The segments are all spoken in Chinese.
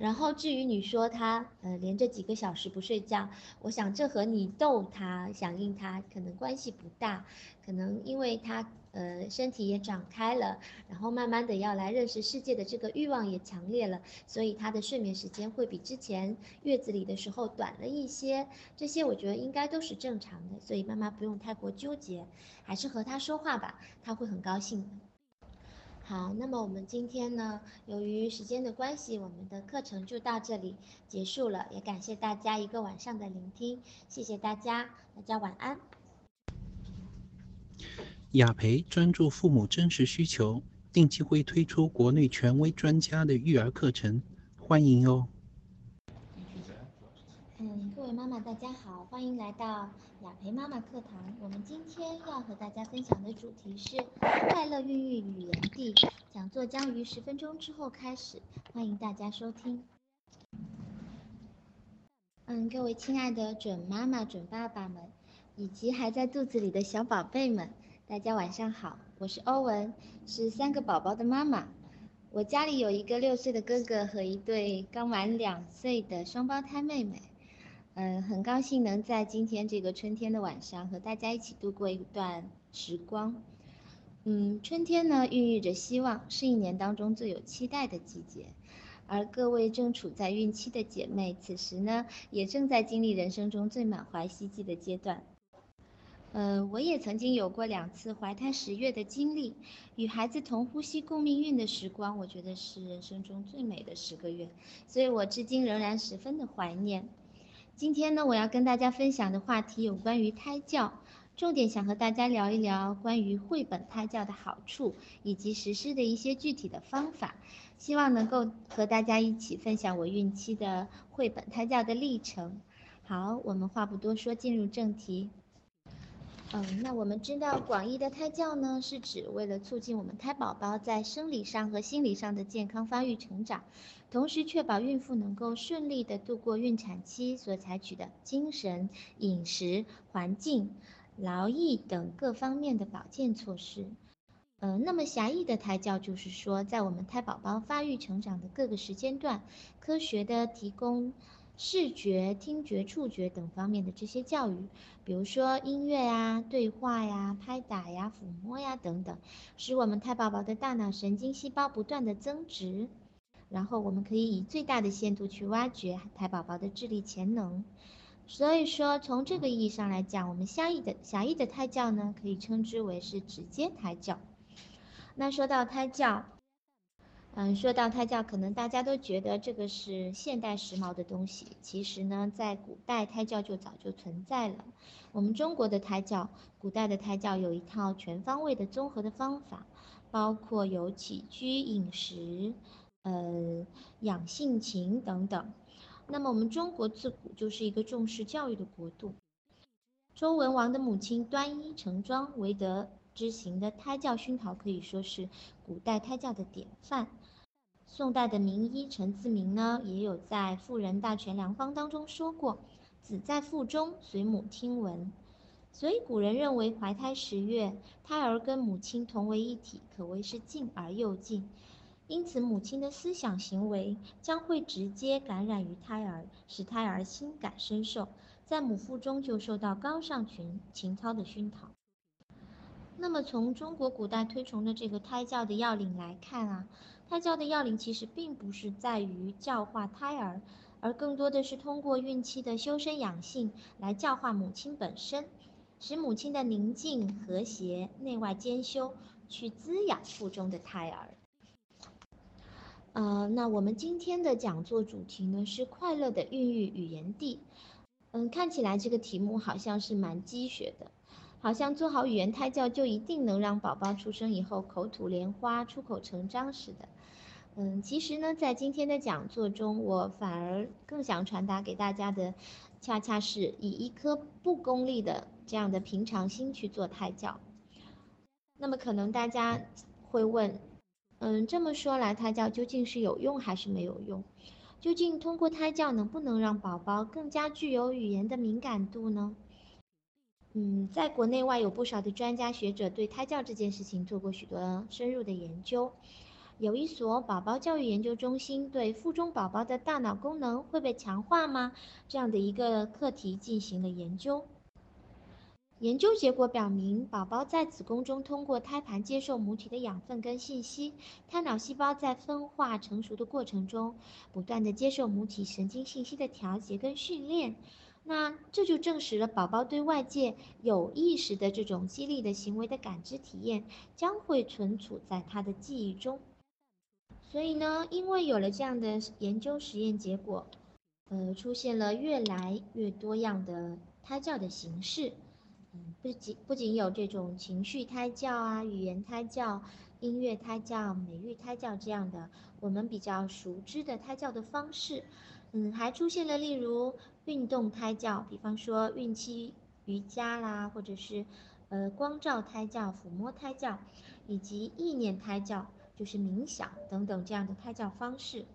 然后至于你说他呃连着几个小时不睡觉，我想这和你逗他、响应他可能关系不大，可能因为他呃身体也长开了，然后慢慢的要来认识世界的这个欲望也强烈了，所以他的睡眠时间会比之前月子里的时候短了一些，这些我觉得应该都是正常的，所以妈妈不用太过纠结，还是和他说话吧，他会很高兴的。好，那么我们今天呢，由于时间的关系，我们的课程就到这里结束了。也感谢大家一个晚上的聆听，谢谢大家，大家晚安。雅培专注父母真实需求，定期会推出国内权威专家的育儿课程，欢迎哦。妈妈大家好，欢迎来到雅培妈妈课堂。我们今天要和大家分享的主题是快乐孕育语言地。讲座将于十分钟之后开始，欢迎大家收听。嗯，各位亲爱的准妈妈、准爸爸们，以及还在肚子里的小宝贝们，大家晚上好，我是欧文，是三个宝宝的妈妈。我家里有一个六岁的哥哥和一对刚满两岁的双胞胎妹妹。嗯，很高兴能在今天这个春天的晚上和大家一起度过一段时光。嗯，春天呢，孕育着希望，是一年当中最有期待的季节。而各位正处在孕期的姐妹，此时呢，也正在经历人生中最满怀希冀的阶段。嗯，我也曾经有过两次怀胎十月的经历，与孩子同呼吸共命运的时光，我觉得是人生中最美的十个月，所以我至今仍然十分的怀念。今天呢，我要跟大家分享的话题有关于胎教，重点想和大家聊一聊关于绘本胎教的好处以及实施的一些具体的方法，希望能够和大家一起分享我孕期的绘本胎教的历程。好，我们话不多说，进入正题。嗯，那我们知道广义的胎教呢，是指为了促进我们胎宝宝在生理上和心理上的健康发育成长。同时确保孕妇能够顺利的度过孕产期所采取的精神、饮食、环境、劳逸等各方面的保健措施。呃，那么狭义的胎教就是说，在我们胎宝宝发育成长的各个时间段，科学的提供视觉、听觉、触觉等方面的这些教育，比如说音乐呀、对话呀、拍打呀、抚摸呀等等，使我们胎宝宝的大脑神经细胞不断的增值。然后我们可以以最大的限度去挖掘胎宝宝的智力潜能，所以说从这个意义上来讲，我们狭义的狭义的胎教呢，可以称之为是直接胎教。那说到胎教，嗯，说到胎教，可能大家都觉得这个是现代时髦的东西，其实呢，在古代胎教就早就存在了。我们中国的胎教，古代的胎教有一套全方位的综合的方法，包括有起居饮食。呃，养性情等等。那么我们中国自古就是一个重视教育的国度。周文王的母亲端衣成庄为德之行的胎教熏陶，可以说是古代胎教的典范。宋代的名医陈自明呢，也有在《妇人大全良方》当中说过：“子在腹中，随母听闻。”所以古人认为，怀胎十月，胎儿跟母亲同为一体，可谓是近而又近。因此，母亲的思想行为将会直接感染于胎儿，使胎儿心感深受，在母腹中就受到高尚群情操的熏陶。那么，从中国古代推崇的这个胎教的要领来看啊，胎教的要领其实并不是在于教化胎儿，而更多的是通过孕期的修身养性来教化母亲本身，使母亲的宁静和谐、内外兼修，去滋养腹中的胎儿。呃，那我们今天的讲座主题呢是快乐的孕育语言地。嗯，看起来这个题目好像是蛮鸡血的，好像做好语言胎教就一定能让宝宝出生以后口吐莲花、出口成章似的。嗯，其实呢，在今天的讲座中，我反而更想传达给大家的，恰恰是以一颗不功利的这样的平常心去做胎教。那么可能大家会问。嗯，这么说来，胎教究竟是有用还是没有用？究竟通过胎教能不能让宝宝更加具有语言的敏感度呢？嗯，在国内外有不少的专家学者对胎教这件事情做过许多深入的研究。有一所宝宝教育研究中心对腹中宝宝的大脑功能会被强化吗？这样的一个课题进行了研究。研究结果表明，宝宝在子宫中通过胎盘接受母体的养分跟信息，胎脑细胞在分化成熟的过程中，不断的接受母体神经信息的调节跟训练。那这就证实了宝宝对外界有意识的这种激励的行为的感知体验将会存储在他的记忆中。所以呢，因为有了这样的研究实验结果，呃，出现了越来越多样的胎教的形式。嗯，不仅不仅有这种情绪胎教啊、语言胎教、音乐胎教、美育胎教这样的我们比较熟知的胎教的方式，嗯，还出现了例如运动胎教，比方说孕期瑜伽啦，或者是呃光照胎教、抚摸胎教，以及意念胎教，就是冥想等等这样的胎教方式。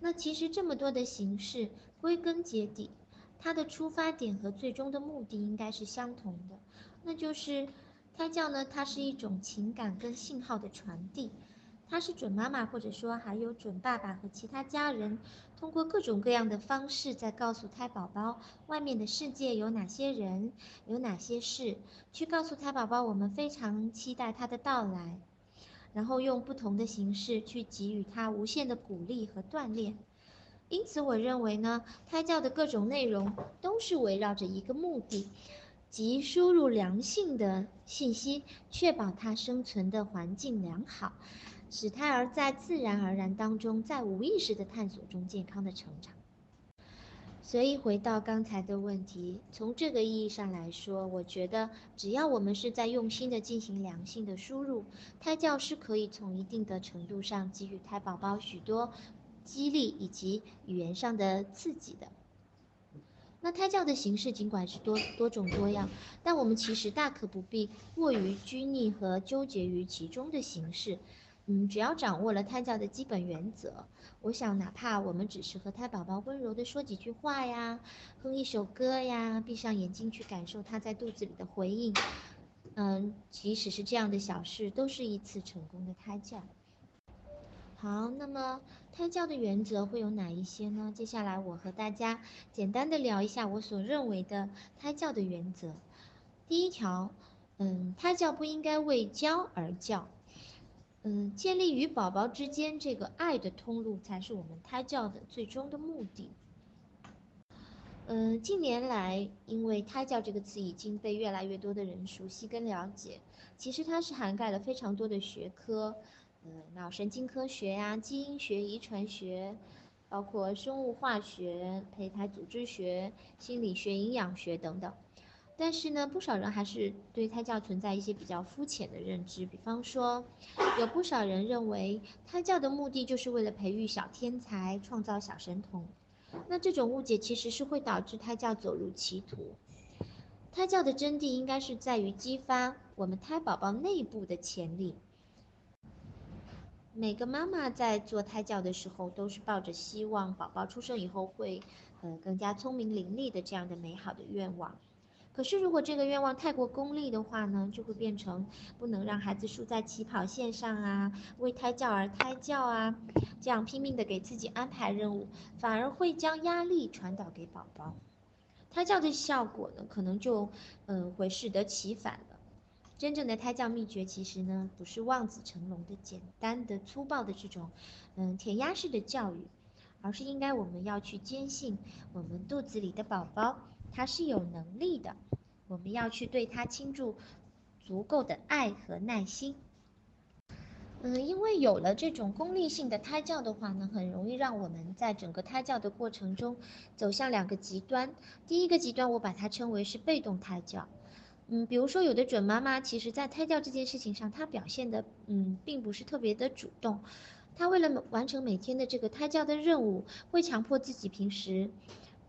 那其实这么多的形式，归根结底。它的出发点和最终的目的应该是相同的，那就是胎教呢，它是一种情感跟信号的传递，它是准妈妈或者说还有准爸爸和其他家人，通过各种各样的方式在告诉胎宝宝外面的世界有哪些人，有哪些事，去告诉胎宝宝我们非常期待他的到来，然后用不同的形式去给予他无限的鼓励和锻炼。因此，我认为呢，胎教的各种内容都是围绕着一个目的，即输入良性的信息，确保他生存的环境良好，使胎儿在自然而然当中，在无意识的探索中健康的成长。所以，回到刚才的问题，从这个意义上来说，我觉得只要我们是在用心的进行良性的输入，胎教是可以从一定的程度上给予胎宝宝许多。激励以及语言上的刺激的，那胎教的形式尽管是多多种多样，但我们其实大可不必过于拘泥和纠结于其中的形式。嗯，只要掌握了胎教的基本原则，我想哪怕我们只是和胎宝宝温柔的说几句话呀，哼一首歌呀，闭上眼睛去感受他在肚子里的回应，嗯，即使是这样的小事，都是一次成功的胎教。好，那么胎教的原则会有哪一些呢？接下来我和大家简单的聊一下我所认为的胎教的原则。第一条，嗯，胎教不应该为教而教，嗯，建立与宝宝之间这个爱的通路才是我们胎教的最终的目的。嗯，近年来，因为胎教这个词已经被越来越多的人熟悉跟了解，其实它是涵盖了非常多的学科。呃，脑神经科学呀、基因学、遗传学，包括生物化学、胚胎组织学、心理学、营养学等等。但是呢，不少人还是对胎教存在一些比较肤浅的认知。比方说，有不少人认为胎教的目的就是为了培育小天才、创造小神童。那这种误解其实是会导致胎教走入歧途。胎教的真谛应该是在于激发我们胎宝宝内部的潜力。每个妈妈在做胎教的时候，都是抱着希望宝宝出生以后会，呃，更加聪明伶俐的这样的美好的愿望。可是如果这个愿望太过功利的话呢，就会变成不能让孩子输在起跑线上啊，为胎教而胎教啊，这样拼命的给自己安排任务，反而会将压力传导给宝宝。胎教的效果呢，可能就，嗯，会适得其反了。真正的胎教秘诀，其实呢，不是望子成龙的简单的粗暴的这种，嗯，填鸭式的教育，而是应该我们要去坚信，我们肚子里的宝宝他是有能力的，我们要去对他倾注足够的爱和耐心。嗯，因为有了这种功利性的胎教的话呢，很容易让我们在整个胎教的过程中走向两个极端。第一个极端，我把它称为是被动胎教。嗯，比如说有的准妈妈，其实在胎教这件事情上，她表现的嗯，并不是特别的主动。她为了完成每天的这个胎教的任务，会强迫自己平时，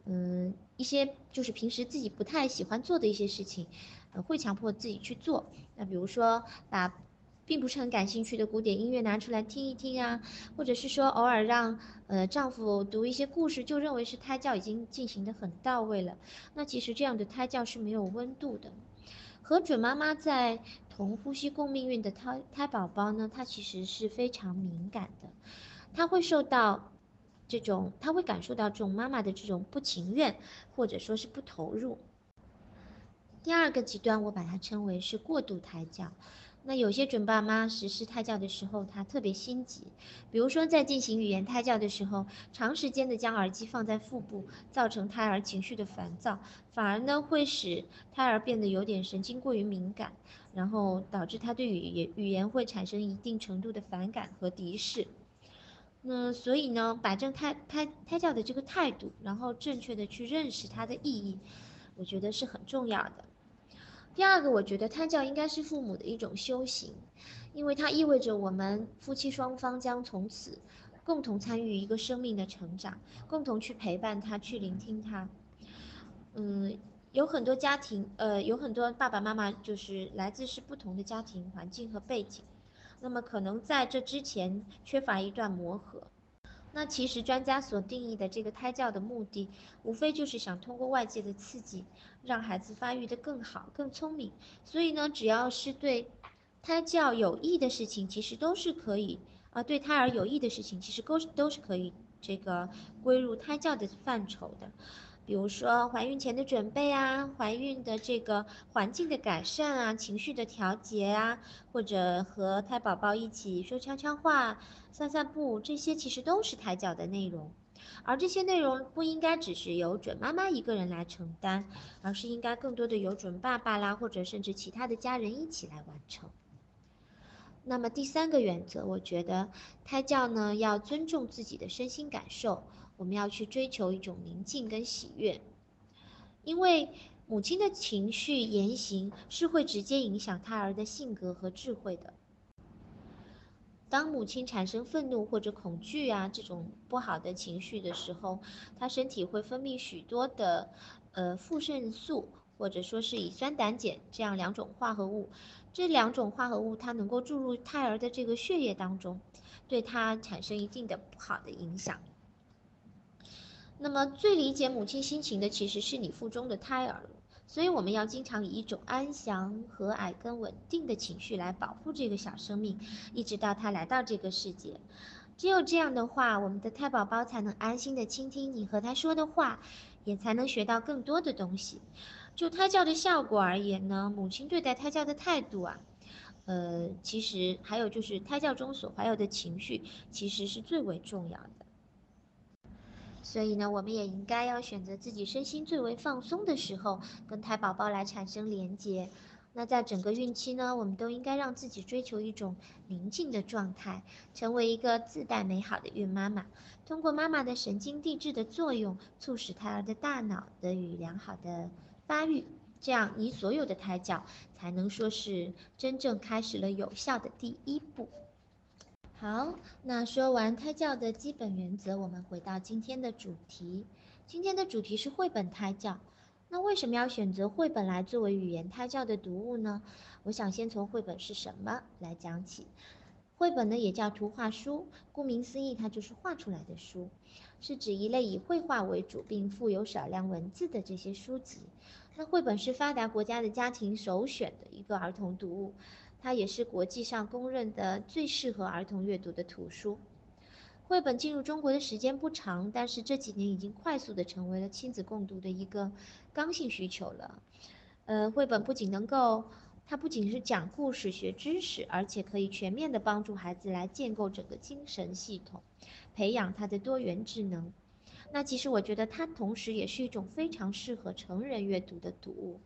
嗯，一些就是平时自己不太喜欢做的一些事情，呃，会强迫自己去做。那比如说把并不是很感兴趣的古典音乐拿出来听一听啊，或者是说偶尔让呃丈夫读一些故事，就认为是胎教已经进行的很到位了。那其实这样的胎教是没有温度的。和准妈妈在同呼吸共命运的胎胎宝宝呢，他其实是非常敏感的，他会受到这种，他会感受到这种妈妈的这种不情愿，或者说是不投入。第二个极端，我把它称为是过度胎教。那有些准爸妈实施胎教的时候，他特别心急，比如说在进行语言胎教的时候，长时间的将耳机放在腹部，造成胎儿情绪的烦躁，反而呢会使胎儿变得有点神经过于敏感，然后导致他对语言语言会产生一定程度的反感和敌视。那所以呢，摆正胎胎胎教的这个态度，然后正确的去认识它的意义，我觉得是很重要的。第二个，我觉得胎教应该是父母的一种修行，因为它意味着我们夫妻双方将从此共同参与一个生命的成长，共同去陪伴他，去聆听他。嗯，有很多家庭，呃，有很多爸爸妈妈就是来自是不同的家庭环境和背景，那么可能在这之前缺乏一段磨合。那其实专家所定义的这个胎教的目的，无非就是想通过外界的刺激，让孩子发育的更好、更聪明。所以呢，只要是对胎教有益的事情，其实都是可以啊，对胎儿有益的事情，其实都是都是可以这个归入胎教的范畴的。比如说怀孕前的准备啊，怀孕的这个环境的改善啊，情绪的调节啊，或者和胎宝宝一起说悄悄话、散散步，这些其实都是胎教的内容。而这些内容不应该只是由准妈妈一个人来承担，而是应该更多的由准爸爸啦，或者甚至其他的家人一起来完成。那么第三个原则，我觉得胎教呢要尊重自己的身心感受。我们要去追求一种宁静跟喜悦，因为母亲的情绪言行是会直接影响胎儿的性格和智慧的。当母亲产生愤怒或者恐惧啊这种不好的情绪的时候，她身体会分泌许多的呃负肾素或者说是乙酸胆碱这样两种化合物，这两种化合物它能够注入胎儿的这个血液当中，对它产生一定的不好的影响。那么最理解母亲心情的其实是你腹中的胎儿，所以我们要经常以一种安详、和蔼跟稳定的情绪来保护这个小生命，一直到他来到这个世界。只有这样的话，我们的胎宝宝才能安心的倾听你和他说的话，也才能学到更多的东西。就胎教的效果而言呢，母亲对待胎教的态度啊，呃，其实还有就是胎教中所怀有的情绪，其实是最为重要的。所以呢，我们也应该要选择自己身心最为放松的时候，跟胎宝宝来产生连接。那在整个孕期呢，我们都应该让自己追求一种宁静的状态，成为一个自带美好的孕妈妈。通过妈妈的神经递质的作用，促使胎儿的大脑得以良好的发育，这样你所有的胎教才能说是真正开始了有效的第一步。好，那说完胎教的基本原则，我们回到今天的主题。今天的主题是绘本胎教。那为什么要选择绘本来作为语言胎教的读物呢？我想先从绘本是什么来讲起。绘本呢也叫图画书，顾名思义，它就是画出来的书，是指一类以绘画为主并附有少量文字的这些书籍。那绘本是发达国家的家庭首选的一个儿童读物。它也是国际上公认的最适合儿童阅读的图书。绘本进入中国的时间不长，但是这几年已经快速的成为了亲子共读的一个刚性需求了。呃，绘本不仅能够，它不仅是讲故事、学知识，而且可以全面的帮助孩子来建构整个精神系统，培养他的多元智能。那其实我觉得它同时也是一种非常适合成人阅读的读物。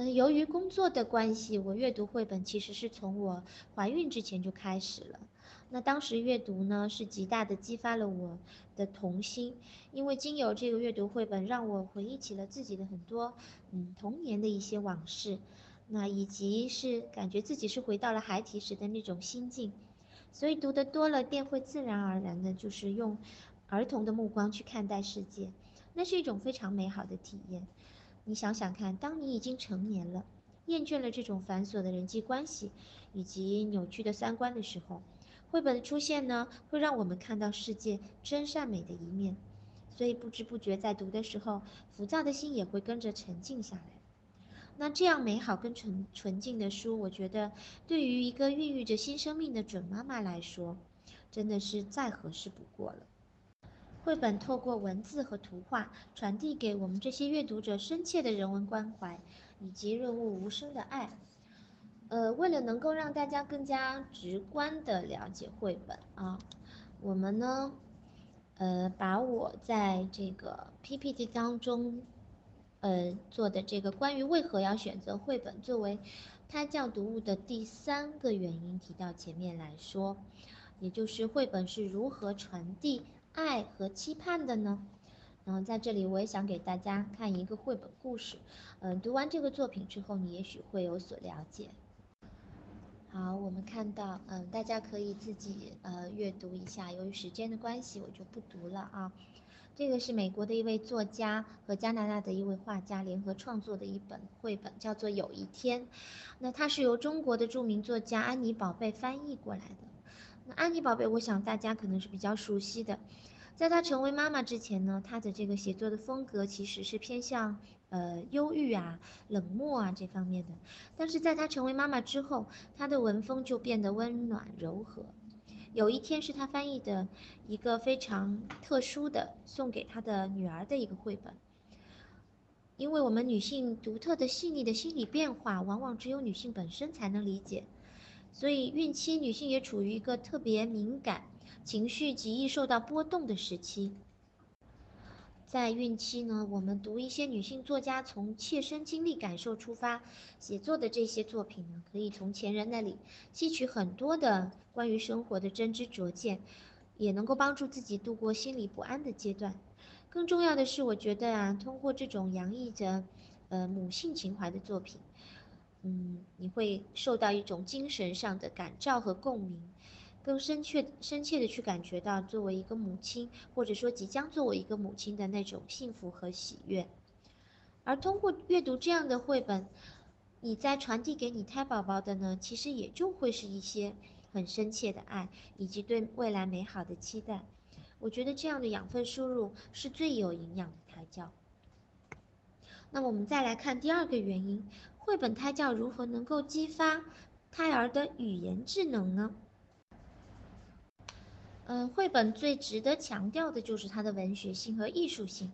嗯，由于工作的关系，我阅读绘本其实是从我怀孕之前就开始了。那当时阅读呢，是极大的激发了我的童心，因为经由这个阅读绘本，让我回忆起了自己的很多嗯童年的一些往事，那以及是感觉自己是回到了孩提时的那种心境。所以读得多了，便会自然而然的，就是用儿童的目光去看待世界，那是一种非常美好的体验。你想想看，当你已经成年了，厌倦了这种繁琐的人际关系以及扭曲的三观的时候，绘本的出现呢，会让我们看到世界真善美的一面。所以不知不觉在读的时候，浮躁的心也会跟着沉静下来。那这样美好跟纯纯净的书，我觉得对于一个孕育着新生命的准妈妈来说，真的是再合适不过了。绘本透过文字和图画，传递给我们这些阅读者深切的人文关怀，以及润物无声的爱。呃，为了能够让大家更加直观的了解绘本啊，我们呢，呃，把我在这个 PPT 当中。呃，做的这个关于为何要选择绘本作为胎教读物的第三个原因提到前面来说，也就是绘本是如何传递爱和期盼的呢？然后在这里我也想给大家看一个绘本故事，嗯，读完这个作品之后，你也许会有所了解。好，我们看到，嗯，大家可以自己呃阅读一下，由于时间的关系，我就不读了啊。这个是美国的一位作家和加拿大的一位画家联合创作的一本绘本，叫做《有一天》。那它是由中国的著名作家安妮宝贝翻译过来的。那安妮宝贝，我想大家可能是比较熟悉的。在她成为妈妈之前呢，她的这个写作的风格其实是偏向呃忧郁啊、冷漠啊这方面的。但是在她成为妈妈之后，她的文风就变得温暖柔和。有一天是他翻译的一个非常特殊的送给他的女儿的一个绘本，因为我们女性独特的细腻的心理变化，往往只有女性本身才能理解，所以孕期女性也处于一个特别敏感、情绪极易受到波动的时期。在孕期呢，我们读一些女性作家从切身经历感受出发写作的这些作品呢，可以从前人那里吸取很多的关于生活的真知灼见，也能够帮助自己度过心理不安的阶段。更重要的是，我觉得啊，通过这种洋溢着呃母性情怀的作品，嗯，你会受到一种精神上的感召和共鸣。更深切、深切的去感觉到作为一个母亲，或者说即将作为一个母亲的那种幸福和喜悦。而通过阅读这样的绘本，你在传递给你胎宝宝的呢，其实也就会是一些很深切的爱，以及对未来美好的期待。我觉得这样的养分输入是最有营养的胎教。那么我们再来看第二个原因：绘本胎教如何能够激发胎儿的语言智能呢？嗯，绘本最值得强调的就是它的文学性和艺术性。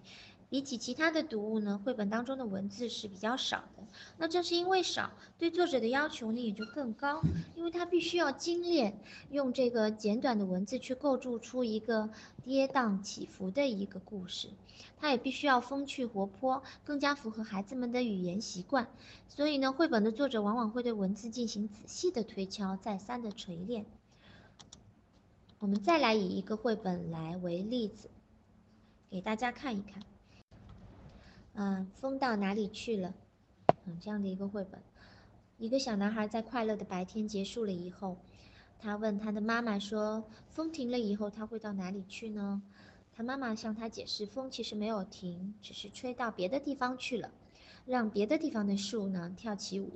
比起其他的读物呢，绘本当中的文字是比较少的。那正是因为少，对作者的要求呢也就更高，因为他必须要精炼，用这个简短的文字去构筑出一个跌宕起伏的一个故事。他也必须要风趣活泼，更加符合孩子们的语言习惯。所以呢，绘本的作者往往会对文字进行仔细的推敲，再三的锤炼。我们再来以一个绘本来为例子，给大家看一看。嗯，风到哪里去了？嗯，这样的一个绘本，一个小男孩在快乐的白天结束了以后，他问他的妈妈说：“风停了以后，他会到哪里去呢？”他妈妈向他解释，风其实没有停，只是吹到别的地方去了，让别的地方的树呢跳起舞。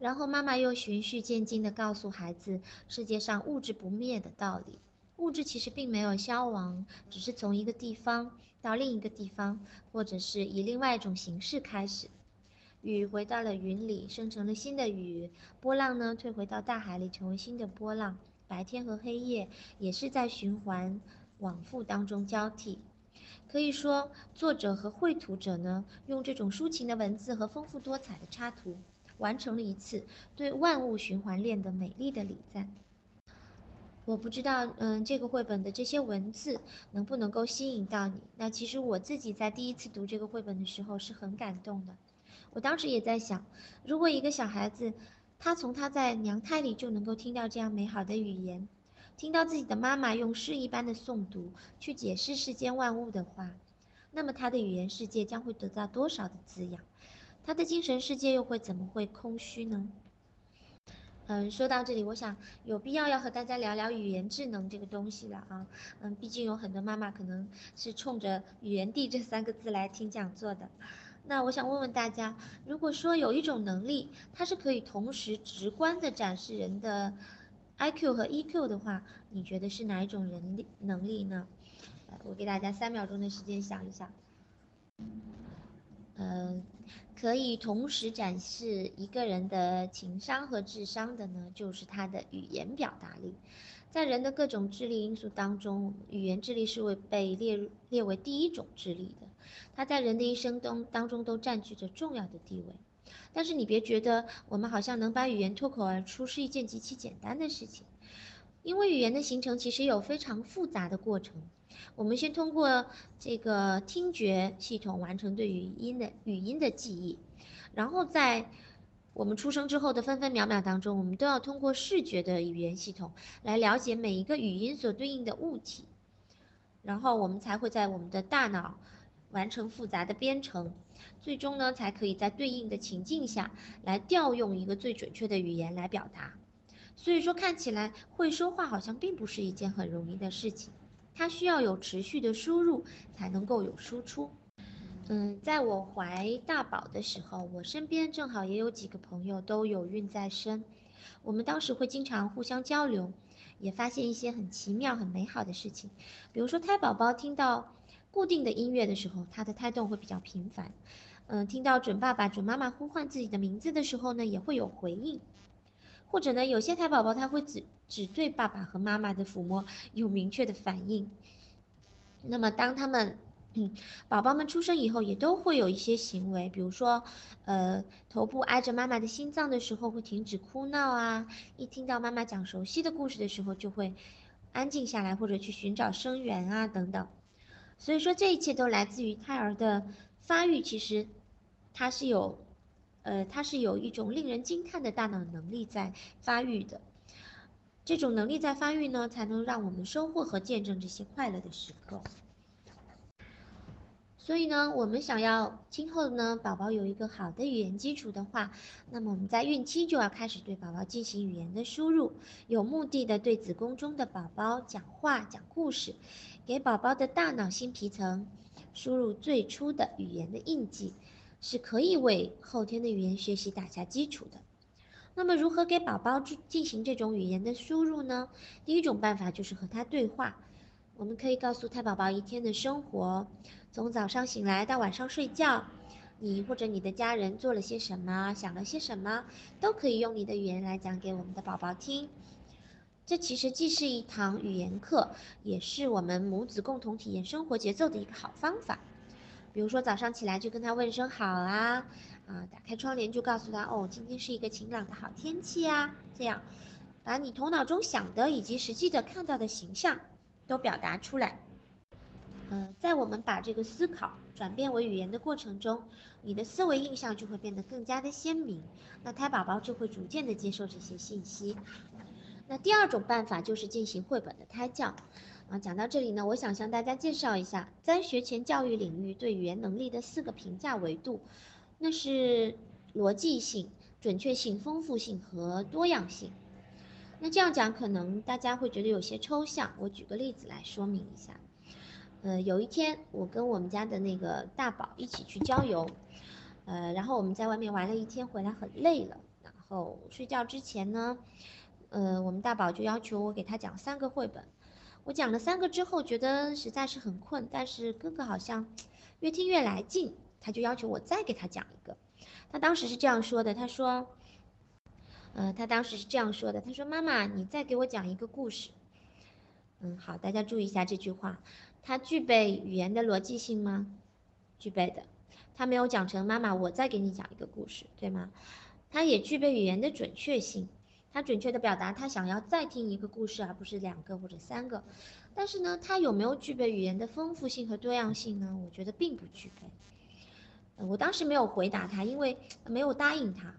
然后妈妈又循序渐进地告诉孩子世界上物质不灭的道理。物质其实并没有消亡，只是从一个地方到另一个地方，或者是以另外一种形式开始。雨回到了云里，生成了新的雨；波浪呢，退回到大海里，成为新的波浪。白天和黑夜也是在循环往复当中交替。可以说，作者和绘图者呢，用这种抒情的文字和丰富多彩的插图。完成了一次对万物循环链的美丽的礼赞。我不知道，嗯，这个绘本的这些文字能不能够吸引到你？那其实我自己在第一次读这个绘本的时候是很感动的。我当时也在想，如果一个小孩子，他从他在娘胎里就能够听到这样美好的语言，听到自己的妈妈用诗一般的诵读去解释世间万物的话，那么他的语言世界将会得到多少的滋养？他的精神世界又会怎么会空虚呢？嗯，说到这里，我想有必要要和大家聊聊语言智能这个东西了啊。嗯，毕竟有很多妈妈可能是冲着“语言帝”这三个字来听讲座的。那我想问问大家，如果说有一种能力，它是可以同时直观的展示人的 IQ 和 EQ 的话，你觉得是哪一种人力能力呢？我给大家三秒钟的时间想一想。嗯。可以同时展示一个人的情商和智商的呢，就是他的语言表达力。在人的各种智力因素当中，语言智力是会被列入列为第一种智力的，它在人的一生中当中都占据着重要的地位。但是你别觉得我们好像能把语言脱口而出是一件极其简单的事情，因为语言的形成其实有非常复杂的过程。我们先通过这个听觉系统完成对语音的语音的记忆，然后在我们出生之后的分分秒秒当中，我们都要通过视觉的语言系统来了解每一个语音所对应的物体，然后我们才会在我们的大脑完成复杂的编程，最终呢才可以在对应的情境下来调用一个最准确的语言来表达。所以说，看起来会说话好像并不是一件很容易的事情，它需要有持续的输入才能够有输出。嗯，在我怀大宝的时候，我身边正好也有几个朋友都有孕在身，我们当时会经常互相交流，也发现一些很奇妙、很美好的事情。比如说，胎宝宝听到固定的音乐的时候，他的胎动会比较频繁。嗯，听到准爸爸、准妈妈呼唤自己的名字的时候呢，也会有回应。或者呢，有些胎宝宝他会只只对爸爸和妈妈的抚摸有明确的反应。那么当他们嗯，宝宝们出生以后也都会有一些行为，比如说，呃，头部挨着妈妈的心脏的时候会停止哭闹啊，一听到妈妈讲熟悉的故事的时候就会安静下来或者去寻找声源啊等等。所以说这一切都来自于胎儿的发育，其实它是有，呃，它是有一种令人惊叹的大脑能力在发育的。这种能力在发育呢，才能让我们收获和见证这些快乐的时刻。所以呢，我们想要今后呢，宝宝有一个好的语言基础的话，那么我们在孕期就要开始对宝宝进行语言的输入，有目的的对子宫中的宝宝讲话、讲故事，给宝宝的大脑新皮层输入最初的语言的印记，是可以为后天的语言学习打下基础的。那么，如何给宝宝进行这种语言的输入呢？第一种办法就是和他对话，我们可以告诉他宝宝一天的生活。从早上醒来到晚上睡觉，你或者你的家人做了些什么，想了些什么，都可以用你的语言来讲给我们的宝宝听。这其实既是一堂语言课，也是我们母子共同体验生活节奏的一个好方法。比如说早上起来就跟他问声好啊，啊，打开窗帘就告诉他哦，今天是一个晴朗的好天气啊，这样把你头脑中想的以及实际的看到的形象都表达出来。嗯，在我们把这个思考转变为语言的过程中，你的思维印象就会变得更加的鲜明，那胎宝宝就会逐渐的接受这些信息。那第二种办法就是进行绘本的胎教。啊，讲到这里呢，我想向大家介绍一下在学前教育领域对语言能力的四个评价维度，那是逻辑性、准确性、丰富性和多样性。那这样讲可能大家会觉得有些抽象，我举个例子来说明一下。呃，有一天我跟我们家的那个大宝一起去郊游，呃，然后我们在外面玩了一天，回来很累了，然后睡觉之前呢，呃，我们大宝就要求我给他讲三个绘本，我讲了三个之后，觉得实在是很困，但是哥哥好像越听越来劲，他就要求我再给他讲一个，他当时是这样说的，他说，呃，他当时是这样说的，他说妈妈，你再给我讲一个故事，嗯，好，大家注意一下这句话。它具备语言的逻辑性吗？具备的。他没有讲成妈妈，我再给你讲一个故事，对吗？它也具备语言的准确性，他准确的表达他想要再听一个故事，而不是两个或者三个。但是呢，他有没有具备语言的丰富性和多样性呢？我觉得并不具备。我当时没有回答他，因为没有答应他。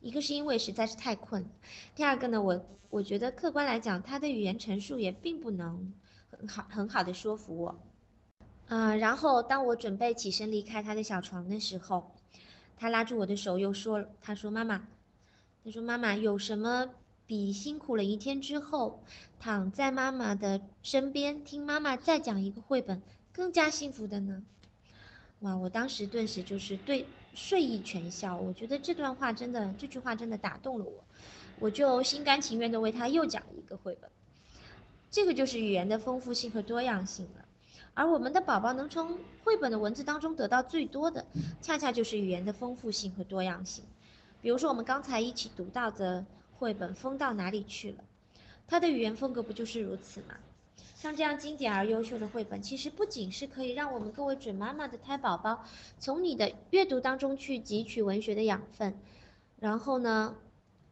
一个是因为实在是太困，第二个呢，我我觉得客观来讲，他的语言陈述也并不能。很好，很好的说服我，啊，然后当我准备起身离开他的小床的时候，他拉住我的手又说，他说妈妈，他说妈妈，有什么比辛苦了一天之后，躺在妈妈的身边听妈妈再讲一个绘本更加幸福的呢？哇，我当时顿时就是对睡意全消，我觉得这段话真的，这句话真的打动了我，我就心甘情愿的为他又讲了一个绘本。这个就是语言的丰富性和多样性了，而我们的宝宝能从绘本的文字当中得到最多的，恰恰就是语言的丰富性和多样性。比如说我们刚才一起读到的绘本《风到哪里去了》，它的语言风格不就是如此吗？像这样经典而优秀的绘本，其实不仅是可以让我们各位准妈妈的胎宝宝从你的阅读当中去汲取文学的养分，然后呢，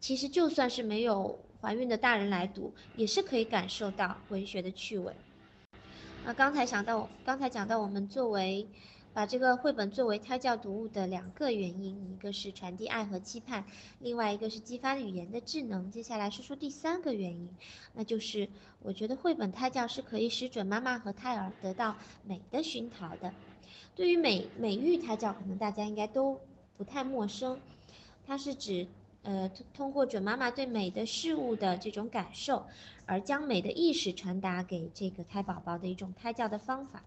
其实就算是没有怀孕的大人来读，也是可以感受到文学的趣味。那刚才想到，刚才讲到我们作为把这个绘本作为胎教读物的两个原因，一个是传递爱和期盼，另外一个是激发语言的智能。接下来说说第三个原因，那就是我觉得绘本胎教是可以使准妈妈和胎儿得到美的熏陶的。对于美美育胎教，可能大家应该都不太陌生，它是指。呃，通过准妈妈对美的事物的这种感受，而将美的意识传达给这个胎宝宝的一种胎教的方法。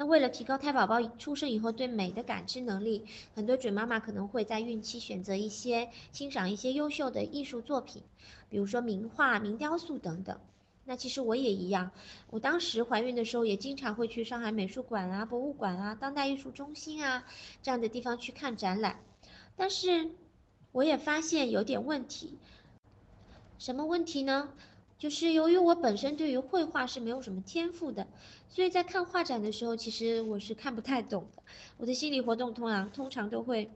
那为了提高胎宝宝出生以后对美的感知能力，很多准妈妈可能会在孕期选择一些欣赏一些优秀的艺术作品，比如说名画、名雕塑等等。那其实我也一样，我当时怀孕的时候也经常会去上海美术馆啊、博物馆啊、当代艺术中心啊这样的地方去看展览，但是。我也发现有点问题，什么问题呢？就是由于我本身对于绘画是没有什么天赋的，所以在看画展的时候，其实我是看不太懂的。我的心理活动通常通常都会，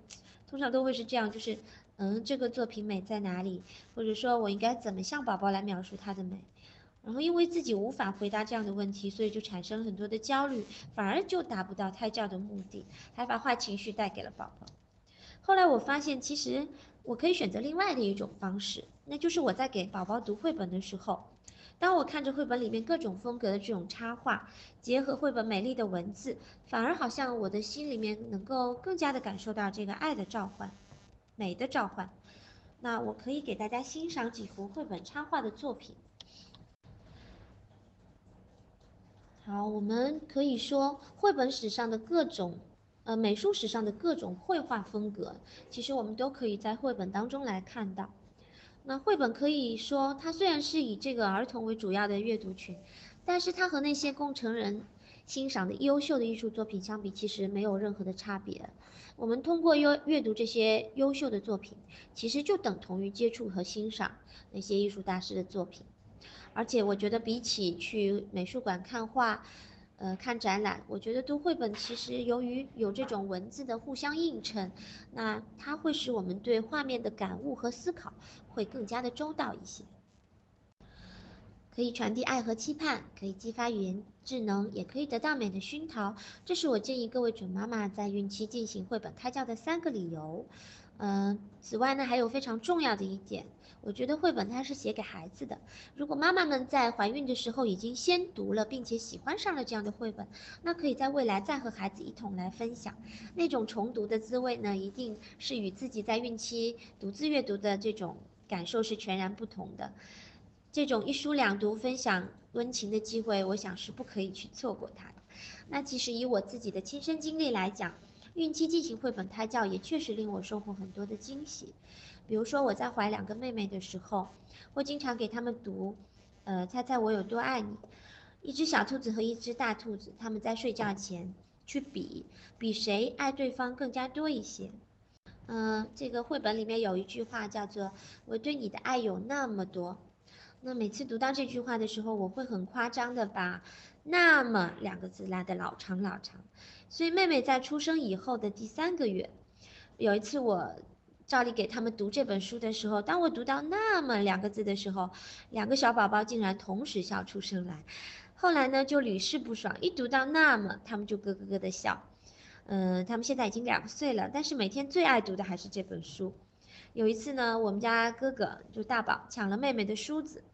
通常都会是这样，就是嗯，这个作品美在哪里？或者说我应该怎么向宝宝来描述它的美？然后因为自己无法回答这样的问题，所以就产生了很多的焦虑，反而就达不到胎教的目的，还把坏情绪带给了宝宝。后来我发现，其实我可以选择另外的一种方式，那就是我在给宝宝读绘本的时候，当我看着绘本里面各种风格的这种插画，结合绘本美丽的文字，反而好像我的心里面能够更加的感受到这个爱的召唤，美的召唤。那我可以给大家欣赏几幅绘本插画的作品。好，我们可以说绘本史上的各种。呃，美术史上的各种绘画风格，其实我们都可以在绘本当中来看到。那绘本可以说，它虽然是以这个儿童为主要的阅读群，但是它和那些供成人欣赏的优秀的艺术作品相比，其实没有任何的差别。我们通过优阅读这些优秀的作品，其实就等同于接触和欣赏那些艺术大师的作品。而且我觉得，比起去美术馆看画，呃，看展览，我觉得读绘本其实由于有这种文字的互相映衬，那它会使我们对画面的感悟和思考会更加的周到一些，可以传递爱和期盼，可以激发语言智能，也可以得到美的熏陶。这是我建议各位准妈妈在孕期进行绘本胎教的三个理由。嗯，此外呢，还有非常重要的一点。我觉得绘本它是写给孩子的。如果妈妈们在怀孕的时候已经先读了，并且喜欢上了这样的绘本，那可以在未来再和孩子一同来分享。那种重读的滋味呢，一定是与自己在孕期独自阅读的这种感受是全然不同的。这种一书两读分享温情的机会，我想是不可以去错过它的。那其实以我自己的亲身经历来讲，孕期进行绘本胎教也确实令我收获很多的惊喜。比如说我在怀两个妹妹的时候，会经常给他们读，呃，猜猜我有多爱你。一只小兔子和一只大兔子，他们在睡觉前去比，比谁爱对方更加多一些。嗯，这个绘本里面有一句话叫做“我对你的爱有那么多”。那每次读到这句话的时候，我会很夸张的把“那么”两个字拉得老长老长。所以妹妹在出生以后的第三个月，有一次我。照例给他们读这本书的时候，当我读到“那么”两个字的时候，两个小宝宝竟然同时笑出声来。后来呢，就屡试不爽，一读到“那么”，他们就咯咯咯的笑。嗯，他们现在已经两岁了，但是每天最爱读的还是这本书。有一次呢，我们家哥哥就大宝抢了妹妹的梳子，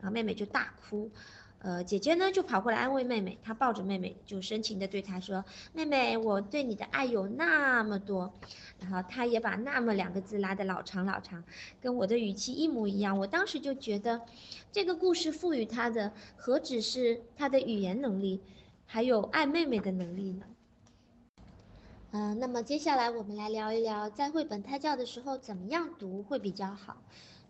然后妹妹就大哭。呃，姐姐呢就跑过来安慰妹妹，她抱着妹妹就深情地对她说：“妹妹，我对你的爱有那么多。”然后她也把“那么”两个字拉得老长老长，跟我的语气一模一样。我当时就觉得，这个故事赋予她的何止是她的语言能力，还有爱妹妹的能力呢？嗯，那么接下来我们来聊一聊，在绘本胎教的时候怎么样读会比较好。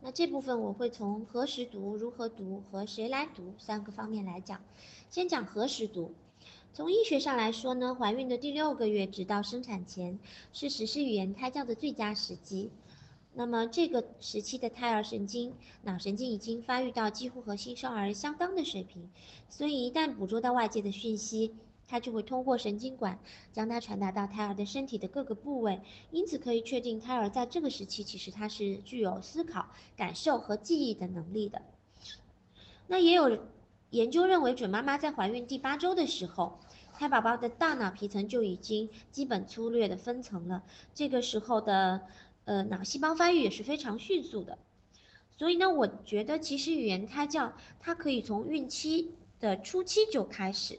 那这部分我会从何时读、如何读和谁来读三个方面来讲。先讲何时读，从医学上来说呢，怀孕的第六个月直到生产前是实施语言胎教的最佳时机。那么这个时期的胎儿神经、脑神经已经发育到几乎和新生儿相当的水平，所以一旦捕捉到外界的讯息，它就会通过神经管将它传达到胎儿的身体的各个部位。因此可以确定，胎儿在这个时期其实它是具有思考、感受和记忆的能力的。那也有研究认为，准妈妈在怀孕第八周的时候。胎宝宝的大脑皮层就已经基本粗略的分层了，这个时候的呃脑细胞发育也是非常迅速的，所以呢，我觉得其实语言胎教它可以从孕期的初期就开始，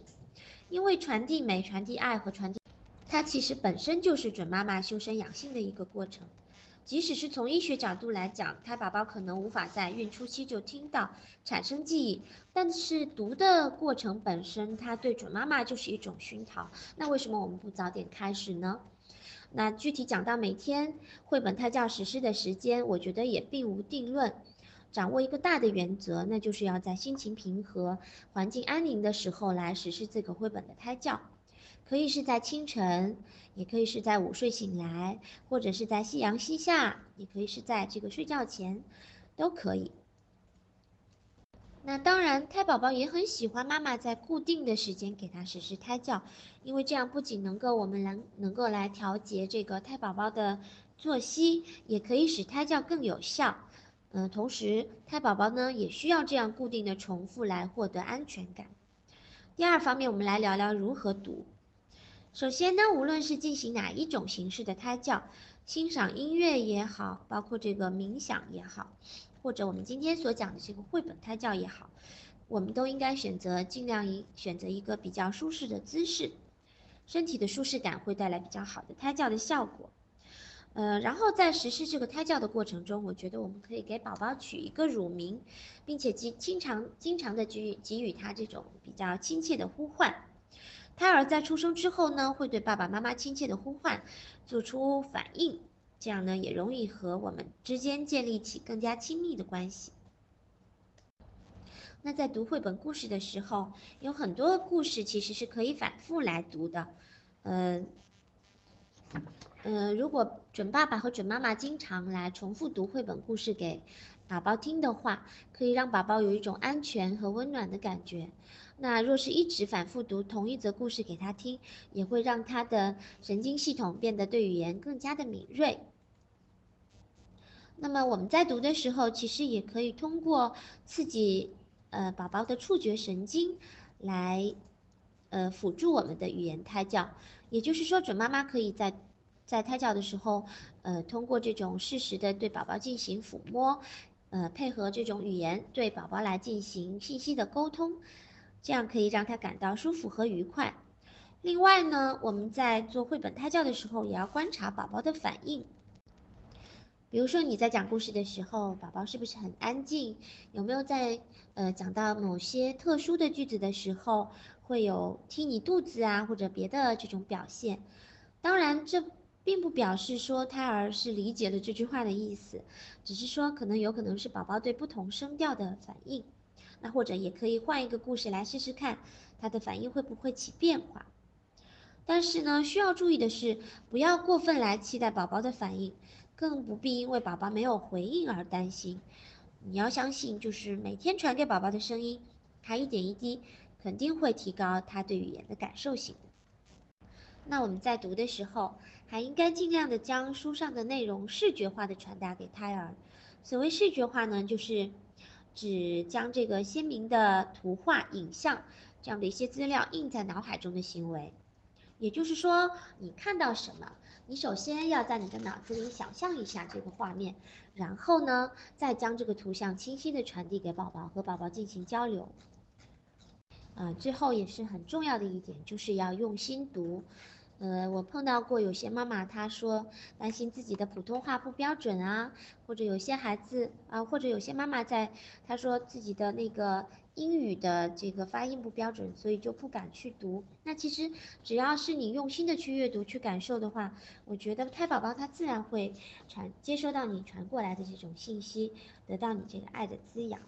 因为传递美、传递爱和传递，它其实本身就是准妈妈修身养性的一个过程。即使是从医学角度来讲，胎宝宝可能无法在孕初期就听到产生记忆，但是读的过程本身，它对准妈妈就是一种熏陶。那为什么我们不早点开始呢？那具体讲到每天绘本胎教实施的时间，我觉得也并无定论。掌握一个大的原则，那就是要在心情平和、环境安宁的时候来实施这个绘本的胎教。可以是在清晨，也可以是在午睡醒来，或者是在夕阳西下，也可以是在这个睡觉前，都可以。那当然，胎宝宝也很喜欢妈妈在固定的时间给他实施胎教，因为这样不仅能够我们能能够来调节这个胎宝宝的作息，也可以使胎教更有效。嗯，同时胎宝宝呢也需要这样固定的重复来获得安全感。第二方面，我们来聊聊如何读。首先呢，无论是进行哪一种形式的胎教，欣赏音乐也好，包括这个冥想也好，或者我们今天所讲的这个绘本胎教也好，我们都应该选择尽量一选择一个比较舒适的姿势，身体的舒适感会带来比较好的胎教的效果。呃，然后在实施这个胎教的过程中，我觉得我们可以给宝宝取一个乳名，并且经经常经常的给予给予他这种比较亲切的呼唤。胎儿在出生之后呢，会对爸爸妈妈亲切的呼唤做出反应，这样呢也容易和我们之间建立起更加亲密的关系。那在读绘本故事的时候，有很多故事其实是可以反复来读的，呃，呃，如果准爸爸和准妈妈经常来重复读绘本故事给宝宝听的话，可以让宝宝有一种安全和温暖的感觉。那若是一直反复读同一则故事给他听，也会让他的神经系统变得对语言更加的敏锐。那么我们在读的时候，其实也可以通过刺激呃宝宝的触觉神经，来呃辅助我们的语言胎教。也就是说，准妈妈可以在在胎教的时候，呃通过这种适时的对宝宝进行抚摸，呃配合这种语言对宝宝来进行信息的沟通。这样可以让他感到舒服和愉快。另外呢，我们在做绘本胎教的时候，也要观察宝宝的反应。比如说你在讲故事的时候，宝宝是不是很安静？有没有在呃讲到某些特殊的句子的时候，会有踢你肚子啊，或者别的这种表现？当然，这并不表示说胎儿是理解了这句话的意思，只是说可能有可能是宝宝对不同声调的反应。那或者也可以换一个故事来试试看，他的反应会不会起变化？但是呢，需要注意的是，不要过分来期待宝宝的反应，更不必因为宝宝没有回应而担心。你要相信，就是每天传给宝宝的声音，他一点一滴肯定会提高他对语言的感受性。那我们在读的时候，还应该尽量的将书上的内容视觉化的传达给胎儿。所谓视觉化呢，就是。指将这个鲜明的图画、影像这样的一些资料印在脑海中的行为，也就是说，你看到什么，你首先要在你的脑子里想象一下这个画面，然后呢，再将这个图像清晰的传递给宝宝，和宝宝进行交流。啊，最后也是很重要的一点，就是要用心读。呃，我碰到过有些妈妈，她说担心自己的普通话不标准啊，或者有些孩子啊，或者有些妈妈在，她说自己的那个英语的这个发音不标准，所以就不敢去读。那其实只要是你用心的去阅读、去感受的话，我觉得胎宝宝他自然会传接收到你传过来的这种信息，得到你这个爱的滋养。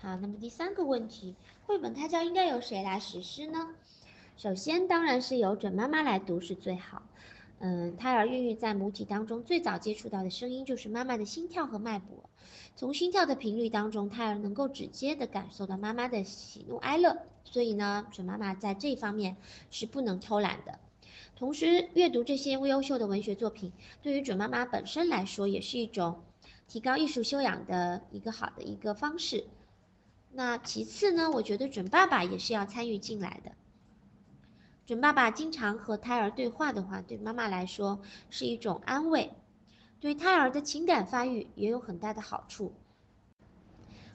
好，那么第三个问题，绘本胎教应该由谁来实施呢？首先，当然是由准妈妈来读是最好。嗯，胎儿孕育在母体当中，最早接触到的声音就是妈妈的心跳和脉搏。从心跳的频率当中，胎儿能够直接的感受到妈妈的喜怒哀乐。所以呢，准妈妈在这方面是不能偷懒的。同时，阅读这些优秀的文学作品，对于准妈妈本身来说，也是一种提高艺术修养的一个好的一个方式。那其次呢，我觉得准爸爸也是要参与进来的。准爸爸经常和胎儿对话的话，对妈妈来说是一种安慰，对胎儿的情感发育也有很大的好处。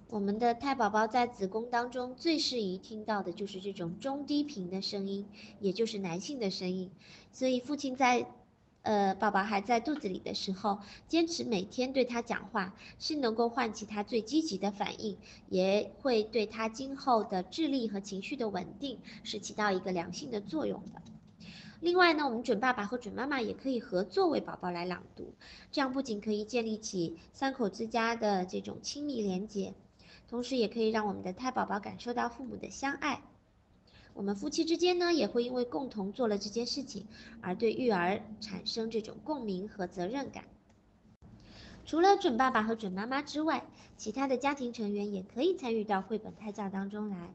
我们的胎宝宝在子宫当中最适宜听到的就是这种中低频的声音，也就是男性的声音，所以父亲在。呃，宝宝还在肚子里的时候，坚持每天对他讲话，是能够唤起他最积极的反应，也会对他今后的智力和情绪的稳定是起到一个良性的作用的。另外呢，我们准爸爸和准妈妈也可以合作为宝宝来朗读，这样不仅可以建立起三口之家的这种亲密连结，同时也可以让我们的胎宝宝感受到父母的相爱。我们夫妻之间呢，也会因为共同做了这件事情，而对育儿产生这种共鸣和责任感。除了准爸爸和准妈妈之外，其他的家庭成员也可以参与到绘本胎教当中来。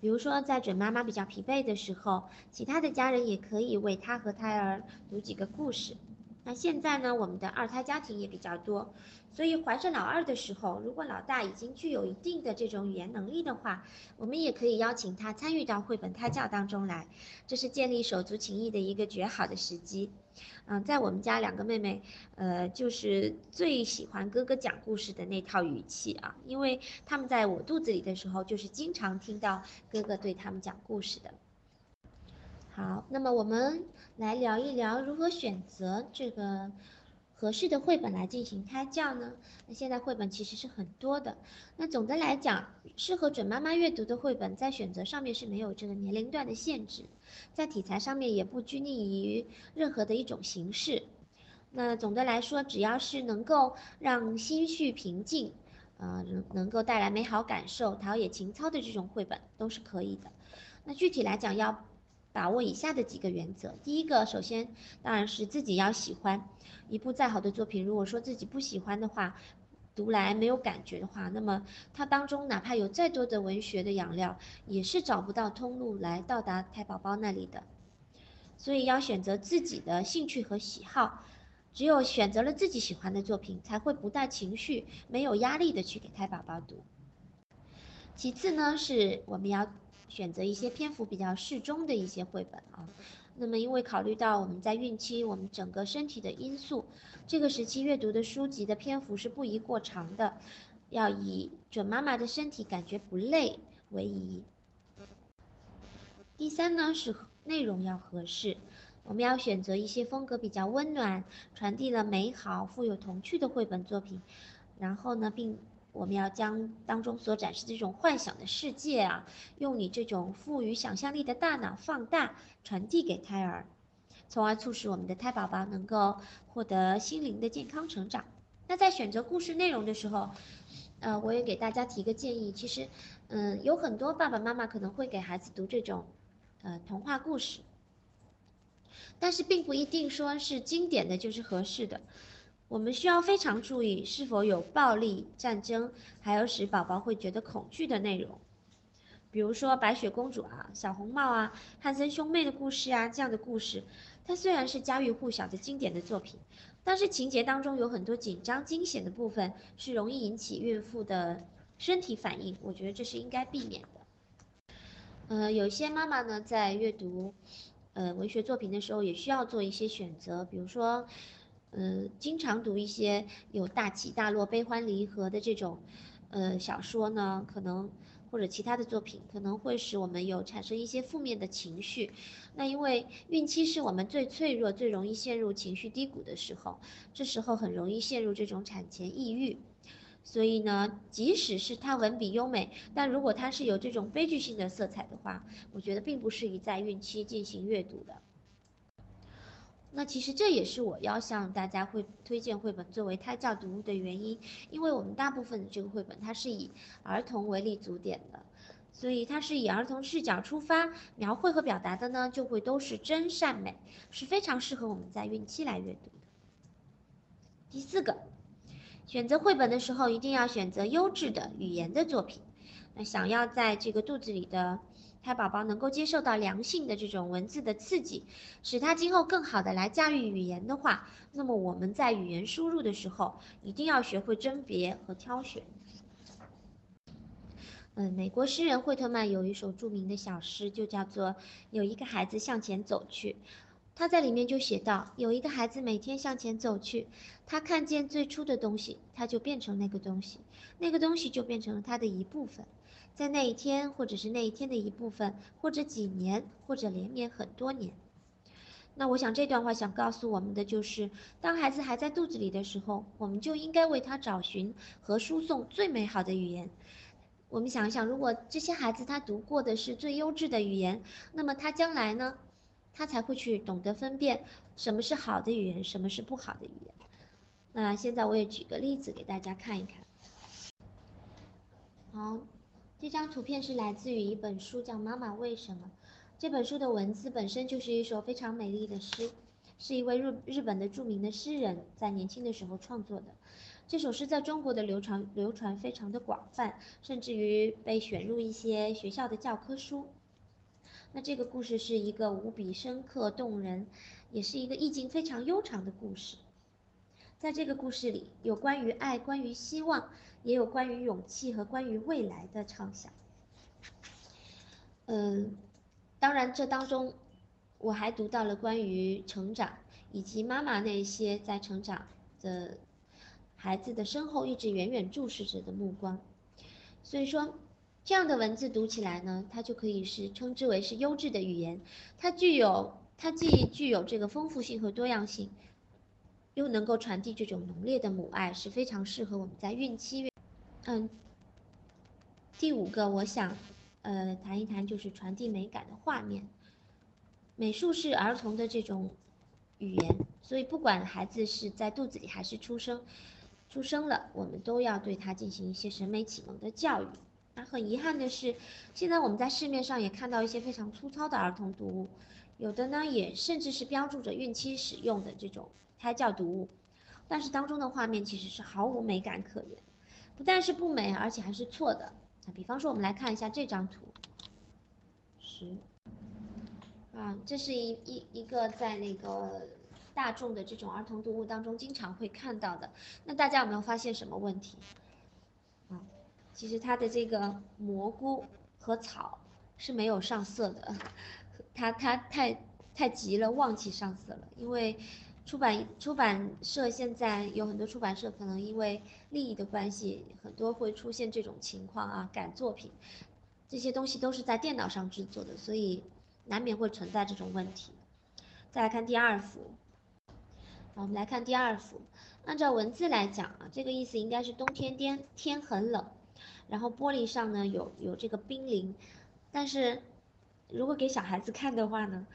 比如说，在准妈妈比较疲惫的时候，其他的家人也可以为她和胎儿读几个故事。那现在呢，我们的二胎家庭也比较多。所以怀着老二的时候，如果老大已经具有一定的这种语言能力的话，我们也可以邀请他参与到绘本胎教当中来，这是建立手足情谊的一个绝好的时机。嗯，在我们家两个妹妹，呃，就是最喜欢哥哥讲故事的那套语气啊，因为他们在我肚子里的时候，就是经常听到哥哥对他们讲故事的。好，那么我们来聊一聊如何选择这个。合适的绘本来进行胎教呢？那现在绘本其实是很多的。那总的来讲，适合准妈妈阅读的绘本，在选择上面是没有这个年龄段的限制，在题材上面也不拘泥于任何的一种形式。那总的来说，只要是能够让心绪平静，呃，能能够带来美好感受、陶冶情操的这种绘本都是可以的。那具体来讲，要把握以下的几个原则。第一个，首先当然是自己要喜欢。一部再好的作品，如果说自己不喜欢的话，读来没有感觉的话，那么它当中哪怕有再多的文学的养料，也是找不到通路来到达胎宝宝那里的。所以要选择自己的兴趣和喜好，只有选择了自己喜欢的作品，才会不带情绪、没有压力的去给胎宝宝读。其次呢，是我们要选择一些篇幅比较适中的一些绘本啊。那么，因为考虑到我们在孕期，我们整个身体的因素，这个时期阅读的书籍的篇幅是不宜过长的，要以准妈妈的身体感觉不累为宜。第三呢是内容要合适，我们要选择一些风格比较温暖、传递了美好、富有童趣的绘本作品，然后呢，并。我们要将当中所展示的这种幻想的世界啊，用你这种富于想象力的大脑放大，传递给胎儿，从而促使我们的胎宝宝能够获得心灵的健康成长。那在选择故事内容的时候，呃，我也给大家提个建议，其实，嗯，有很多爸爸妈妈可能会给孩子读这种，呃，童话故事，但是并不一定说是经典的就是合适的。我们需要非常注意是否有暴力、战争，还有使宝宝会觉得恐惧的内容，比如说白雪公主啊、小红帽啊、汉森兄妹的故事啊这样的故事，它虽然是家喻户晓的经典的作品，但是情节当中有很多紧张惊险的部分，是容易引起孕妇的身体反应，我觉得这是应该避免的。呃，有些妈妈呢在阅读，呃文学作品的时候也需要做一些选择，比如说。呃，经常读一些有大起大落、悲欢离合的这种，呃小说呢，可能或者其他的作品，可能会使我们有产生一些负面的情绪。那因为孕期是我们最脆弱、最容易陷入情绪低谷的时候，这时候很容易陷入这种产前抑郁。所以呢，即使是它文笔优美，但如果它是有这种悲剧性的色彩的话，我觉得并不适宜在孕期进行阅读的。那其实这也是我要向大家会推荐绘本作为胎教读物的原因，因为我们大部分的这个绘本它是以儿童为立足点的，所以它是以儿童视角出发描绘和表达的呢，就会都是真善美，是非常适合我们在孕期来阅读的。第四个，选择绘本的时候一定要选择优质的语言的作品。那想要在这个肚子里的。胎宝宝能够接受到良性的这种文字的刺激，使他今后更好的来驾驭语言的话，那么我们在语言输入的时候，一定要学会甄别和挑选。嗯，美国诗人惠特曼有一首著名的小诗，就叫做《有一个孩子向前走去》，他在里面就写到，有一个孩子每天向前走去，他看见最初的东西，他就变成那个东西，那个东西就变成了他的一部分。在那一天，或者是那一天的一部分，或者几年，或者连绵很多年。那我想这段话想告诉我们的就是，当孩子还在肚子里的时候，我们就应该为他找寻和输送最美好的语言。我们想一想，如果这些孩子他读过的是最优质的语言，那么他将来呢，他才会去懂得分辨什么是好的语言，什么是不好的语言。那现在我也举个例子给大家看一看。好。这张图片是来自于一本书，叫《妈妈为什么》。这本书的文字本身就是一首非常美丽的诗，是一位日日本的著名的诗人在年轻的时候创作的。这首诗在中国的流传流传非常的广泛，甚至于被选入一些学校的教科书。那这个故事是一个无比深刻动人，也是一个意境非常悠长的故事。在这个故事里，有关于爱，关于希望。也有关于勇气和关于未来的畅想。嗯，当然，这当中我还读到了关于成长，以及妈妈那些在成长的孩子的身后一直远远注视着的目光。所以说，这样的文字读起来呢，它就可以是称之为是优质的语言。它具有，它既具有这个丰富性和多样性，又能够传递这种浓烈的母爱，是非常适合我们在孕期。嗯，第五个我想，呃，谈一谈就是传递美感的画面。美术是儿童的这种语言，所以不管孩子是在肚子里还是出生，出生了，我们都要对他进行一些审美启蒙的教育。那很遗憾的是，现在我们在市面上也看到一些非常粗糙的儿童读物，有的呢也甚至是标注着孕期使用的这种胎教读物，但是当中的画面其实是毫无美感可言。不但是不美，而且还是错的。那比方说，我们来看一下这张图，十，啊，这是一一一个在那个大众的这种儿童读物当中经常会看到的。那大家有没有发现什么问题？啊，其实它的这个蘑菇和草是没有上色的，它它太太急了，忘记上色了，因为。出版出版社现在有很多出版社，可能因为利益的关系，很多会出现这种情况啊，改作品，这些东西都是在电脑上制作的，所以难免会存在这种问题。再来看第二幅，我们来看第二幅，按照文字来讲啊，这个意思应该是冬天天天很冷，然后玻璃上呢有有这个冰凌，但是如果给小孩子看的话呢？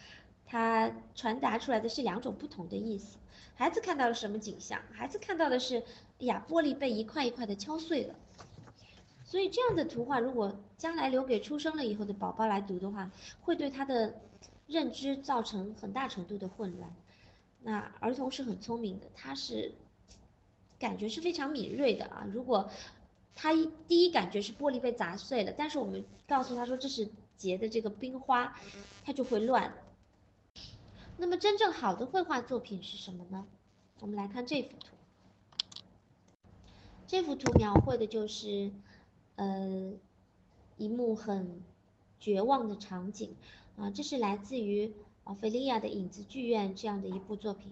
它传达出来的是两种不同的意思。孩子看到了什么景象？孩子看到的是，哎呀，玻璃被一块一块的敲碎了。所以这样的图画，如果将来留给出生了以后的宝宝来读的话，会对他的认知造成很大程度的混乱。那儿童是很聪明的，他是感觉是非常敏锐的啊。如果他一第一感觉是玻璃被砸碎了，但是我们告诉他说这是结的这个冰花，他就会乱。那么真正好的绘画作品是什么呢？我们来看这幅图。这幅图描绘的就是，呃，一幕很绝望的场景啊。这是来自于奥菲利亚的影子剧院这样的一部作品。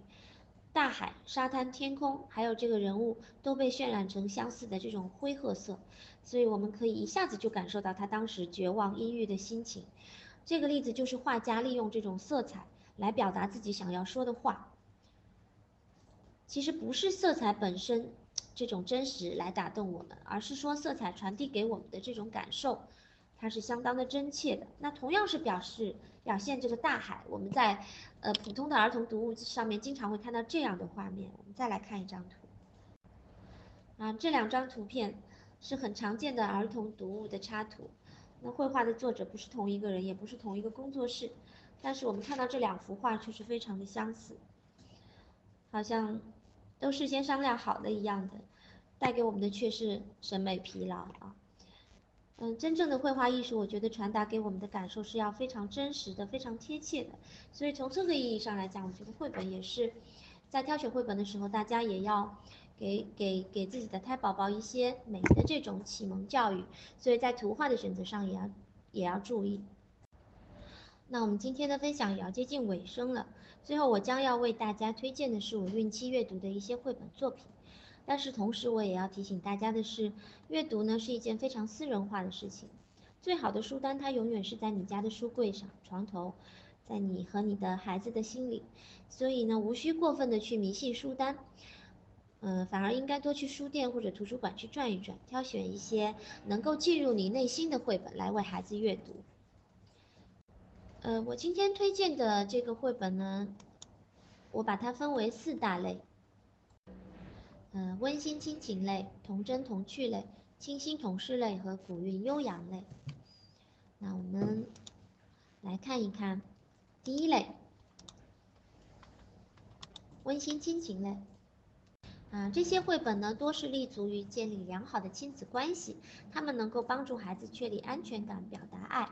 大海、沙滩、天空，还有这个人物都被渲染成相似的这种灰褐色，所以我们可以一下子就感受到他当时绝望阴郁的心情。这个例子就是画家利用这种色彩。来表达自己想要说的话，其实不是色彩本身这种真实来打动我们，而是说色彩传递给我们的这种感受，它是相当的真切的。那同样是表示表现这个大海，我们在呃普通的儿童读物上面经常会看到这样的画面。我们再来看一张图，啊，这两张图片是很常见的儿童读物的插图。那绘画的作者不是同一个人，也不是同一个工作室，但是我们看到这两幅画却是非常的相似，好像都事先商量好的一样的，带给我们的却是审美疲劳啊。嗯，真正的绘画艺术，我觉得传达给我们的感受是要非常真实的、非常贴切的。所以从这个意义上来讲，我觉得绘本也是在挑选绘本的时候，大家也要给给给自己的胎宝宝一些美的这种启蒙教育。所以在图画的选择上也要也要注意。那我们今天的分享也要接近尾声了，最后我将要为大家推荐的是我孕期阅读的一些绘本作品。但是同时，我也要提醒大家的是，阅读呢是一件非常私人化的事情。最好的书单，它永远是在你家的书柜上、床头，在你和你的孩子的心里。所以呢，无需过分的去迷信书单，嗯，反而应该多去书店或者图书馆去转一转，挑选一些能够进入你内心的绘本来为孩子阅读。呃，我今天推荐的这个绘本呢，我把它分为四大类。嗯，温馨亲情类、童真童趣类、清新童诗类和古韵悠扬类。那我们来看一看第一类，温馨亲情类。啊，这些绘本呢，多是立足于建立良好的亲子关系，它们能够帮助孩子确立安全感，表达爱。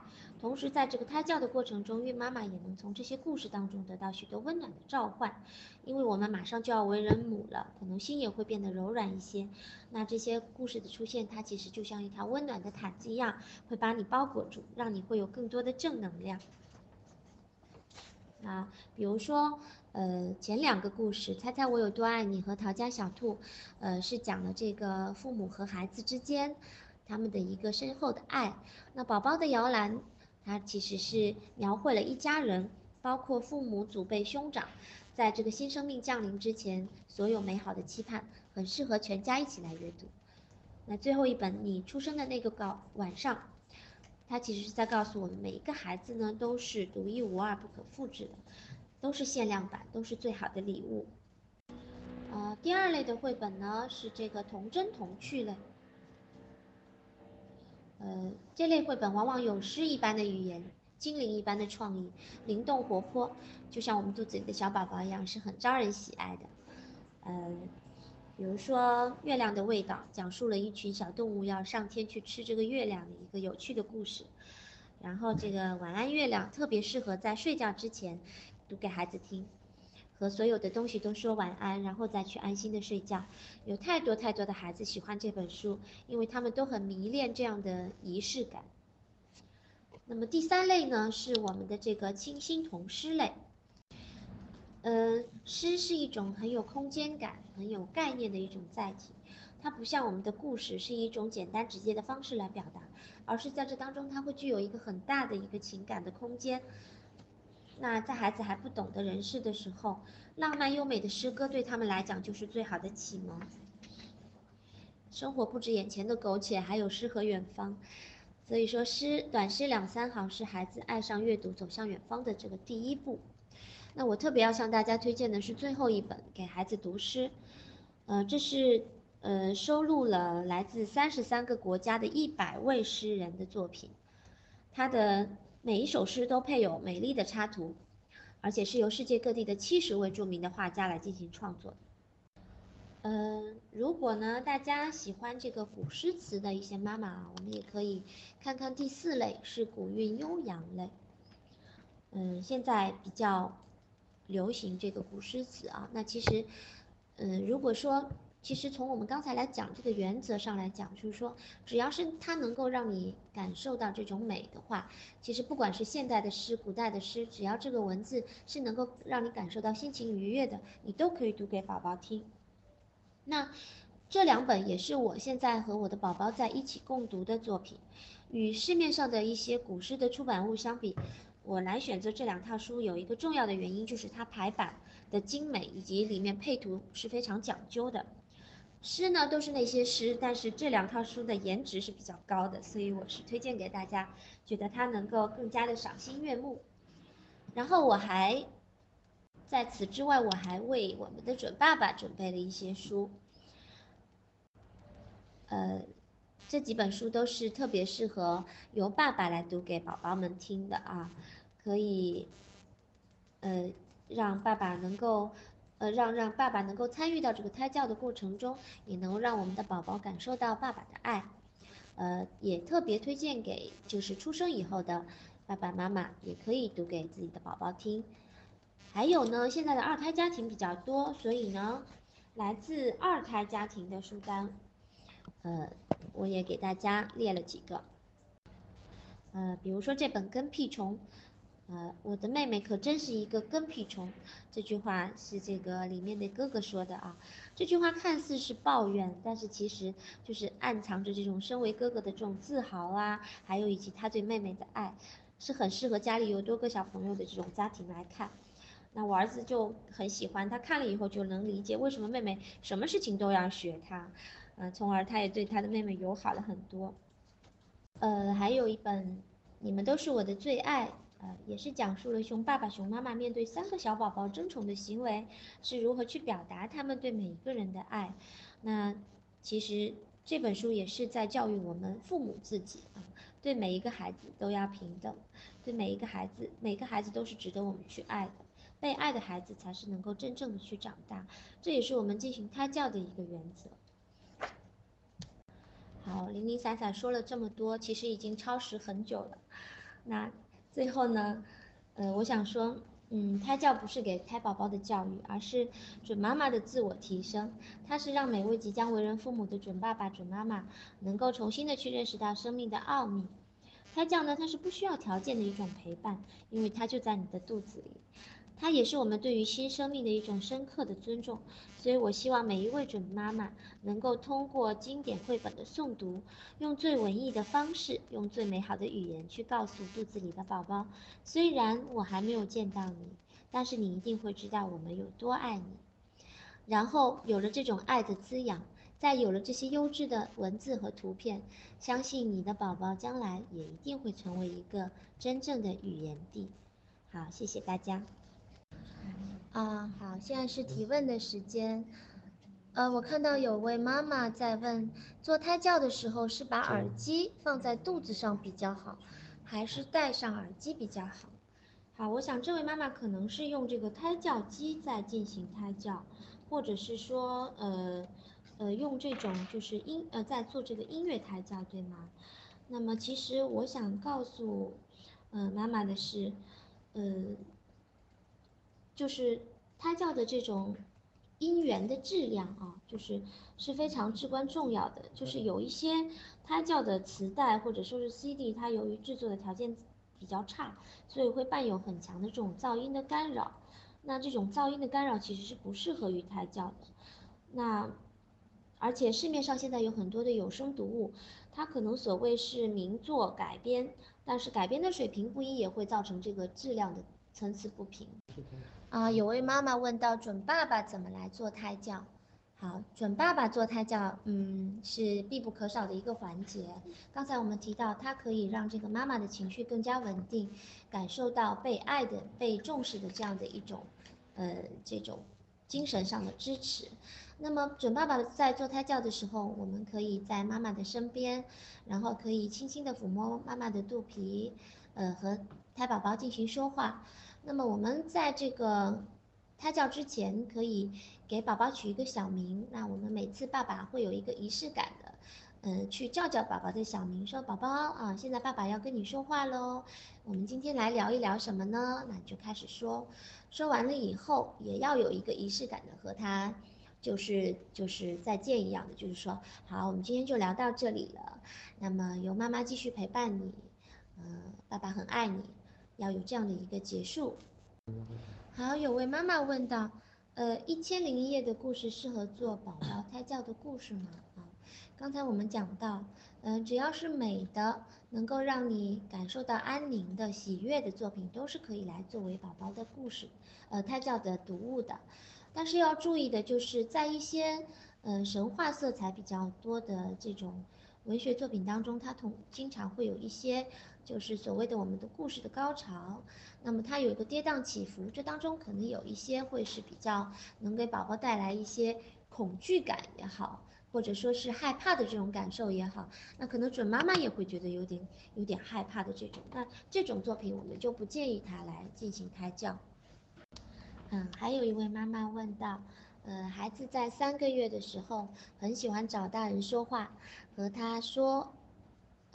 同时，在这个胎教的过程中，孕妈妈也能从这些故事当中得到许多温暖的召唤。因为我们马上就要为人母了，可能心也会变得柔软一些。那这些故事的出现，它其实就像一条温暖的毯子一样，会把你包裹住，让你会有更多的正能量。啊，比如说。呃，前两个故事，猜猜我有多爱你和逃家小兔，呃，是讲了这个父母和孩子之间他们的一个深厚的爱。那宝宝的摇篮，它其实是描绘了一家人，包括父母、祖辈、兄长，在这个新生命降临之前，所有美好的期盼，很适合全家一起来阅读。那最后一本，你出生的那个高晚上，它其实是在告诉我们，每一个孩子呢，都是独一无二、不可复制的。都是限量版，都是最好的礼物。呃，第二类的绘本呢是这个童真童趣类。呃，这类绘本往往有诗一般的语言，精灵一般的创意，灵动活泼，就像我们肚子里的小宝宝一样，是很招人喜爱的。呃，比如说《月亮的味道》，讲述了一群小动物要上天去吃这个月亮的一个有趣的故事。然后这个晚安月亮特别适合在睡觉之前。读给孩子听，和所有的东西都说晚安，然后再去安心的睡觉。有太多太多的孩子喜欢这本书，因为他们都很迷恋这样的仪式感。那么第三类呢，是我们的这个清新童诗类。呃，诗是一种很有空间感、很有概念的一种载体，它不像我们的故事是一种简单直接的方式来表达，而是在这当中它会具有一个很大的一个情感的空间。那在孩子还不懂得人事的时候，浪漫优美的诗歌对他们来讲就是最好的启蒙。生活不止眼前的苟且，还有诗和远方。所以说，诗短诗两三行是孩子爱上阅读、走向远方的这个第一步。那我特别要向大家推荐的是最后一本给孩子读诗。呃，这是呃收录了来自三十三个国家的一百位诗人的作品，他的。每一首诗都配有美丽的插图，而且是由世界各地的七十位著名的画家来进行创作的。嗯，如果呢大家喜欢这个古诗词的一些妈妈啊，我们也可以看看第四类是古韵悠扬类。嗯，现在比较流行这个古诗词啊，那其实，嗯，如果说。其实从我们刚才来讲这个原则上来讲，就是说，只要是它能够让你感受到这种美的话，其实不管是现代的诗、古代的诗，只要这个文字是能够让你感受到心情愉悦的，你都可以读给宝宝听。那这两本也是我现在和我的宝宝在一起共读的作品。与市面上的一些古诗的出版物相比，我来选择这两套书有一个重要的原因，就是它排版的精美以及里面配图是非常讲究的。诗呢都是那些诗，但是这两套书的颜值是比较高的，所以我是推荐给大家，觉得它能够更加的赏心悦目。然后我还在此之外，我还为我们的准爸爸准备了一些书，呃，这几本书都是特别适合由爸爸来读给宝宝们听的啊，可以，呃，让爸爸能够。呃，让让爸爸能够参与到这个胎教的过程中，也能让我们的宝宝感受到爸爸的爱。呃，也特别推荐给就是出生以后的爸爸妈妈，也可以读给自己的宝宝听。还有呢，现在的二胎家庭比较多，所以呢，来自二胎家庭的书单，呃，我也给大家列了几个。呃，比如说这本《跟屁虫》。呃，我的妹妹可真是一个跟屁虫，这句话是这个里面的哥哥说的啊。这句话看似是抱怨，但是其实就是暗藏着这种身为哥哥的这种自豪啊，还有以及他对妹妹的爱，是很适合家里有多个小朋友的这种家庭来看。那我儿子就很喜欢，他看了以后就能理解为什么妹妹什么事情都要学他，嗯，从而他也对他的妹妹友好了很多。呃，还有一本，你们都是我的最爱。呃，也是讲述了熊爸爸、熊妈妈面对三个小宝宝争宠的行为是如何去表达他们对每一个人的爱。那其实这本书也是在教育我们父母自己啊，对每一个孩子都要平等，对每一个孩子，每个孩子都是值得我们去爱的。被爱的孩子才是能够真正的去长大，这也是我们进行胎教的一个原则。好，零零散散说了这么多，其实已经超时很久了。那。最后呢，呃，我想说，嗯，胎教不是给胎宝宝的教育，而是准妈妈的自我提升。它是让每位即将为人父母的准爸爸、准妈妈能够重新的去认识到生命的奥秘。胎教呢，它是不需要条件的一种陪伴，因为它就在你的肚子里。它也是我们对于新生命的一种深刻的尊重，所以我希望每一位准妈妈能够通过经典绘本的诵读，用最文艺的方式，用最美好的语言去告诉肚子里的宝宝：虽然我还没有见到你，但是你一定会知道我们有多爱你。然后有了这种爱的滋养，再有了这些优质的文字和图片，相信你的宝宝将来也一定会成为一个真正的语言帝。好，谢谢大家。啊，好，现在是提问的时间。呃，我看到有位妈妈在问，做胎教的时候是把耳机放在肚子上比较好，还是戴上耳机比较好？好，我想这位妈妈可能是用这个胎教机在进行胎教，或者是说，呃，呃，用这种就是音，呃，在做这个音乐胎教，对吗？那么其实我想告诉，呃，妈妈的是，呃。就是胎教的这种音源的质量啊，就是是非常至关重要的。就是有一些胎教的磁带或者说是 CD，它由于制作的条件比较差，所以会伴有很强的这种噪音的干扰。那这种噪音的干扰其实是不适合于胎教的。那而且市面上现在有很多的有声读物，它可能所谓是名作改编，但是改编的水平不一，也会造成这个质量的参差不平。啊，有位妈妈问到准爸爸怎么来做胎教？好，准爸爸做胎教，嗯，是必不可少的一个环节。刚才我们提到，它可以让这个妈妈的情绪更加稳定，感受到被爱的、被重视的这样的一种，呃，这种精神上的支持。那么，准爸爸在做胎教的时候，我们可以在妈妈的身边，然后可以轻轻地抚摸妈妈的肚皮，呃，和胎宝宝进行说话。那么我们在这个胎教之前，可以给宝宝取一个小名。那我们每次爸爸会有一个仪式感的，嗯，去叫叫宝宝的小名，说宝宝啊，现在爸爸要跟你说话喽。我们今天来聊一聊什么呢？那你就开始说，说完了以后，也要有一个仪式感的和他，就是就是再见一样的，就是说，好，我们今天就聊到这里了。那么由妈妈继续陪伴你，嗯，爸爸很爱你。要有这样的一个结束。好，有位妈妈问到，呃，一千零一夜的故事适合做宝宝胎教的故事吗？啊，刚才我们讲到，嗯，只要是美的，能够让你感受到安宁的、喜悦的作品，都是可以来作为宝宝的故事，呃，胎教的读物的。但是要注意的就是，在一些，呃神话色彩比较多的这种文学作品当中，它同经常会有一些就是所谓的我们的故事的高潮，那么它有一个跌宕起伏，这当中可能有一些会是比较能给宝宝带来一些恐惧感也好。或者说是害怕的这种感受也好，那可能准妈妈也会觉得有点有点害怕的这种，那这种作品我们就不建议他来进行胎教。嗯，还有一位妈妈问到，呃，孩子在三个月的时候很喜欢找大人说话，和他说，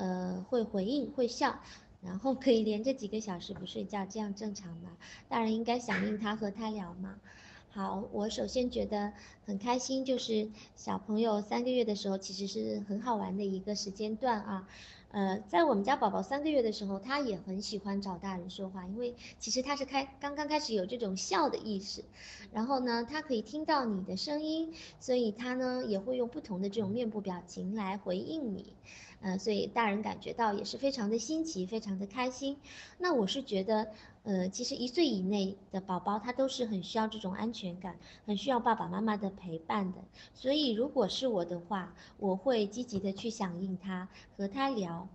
呃，会回应会笑，然后可以连着几个小时不睡觉，这样正常吗？大人应该响应他和他聊吗？好，我首先觉得很开心，就是小朋友三个月的时候，其实是很好玩的一个时间段啊。呃，在我们家宝宝三个月的时候，他也很喜欢找大人说话，因为其实他是开刚刚开始有这种笑的意识，然后呢，他可以听到你的声音，所以他呢也会用不同的这种面部表情来回应你。嗯，所以大人感觉到也是非常的新奇，非常的开心。那我是觉得，呃，其实一岁以内的宝宝他都是很需要这种安全感，很需要爸爸妈妈的陪伴的。所以如果是我的话，我会积极的去响应他，和他聊。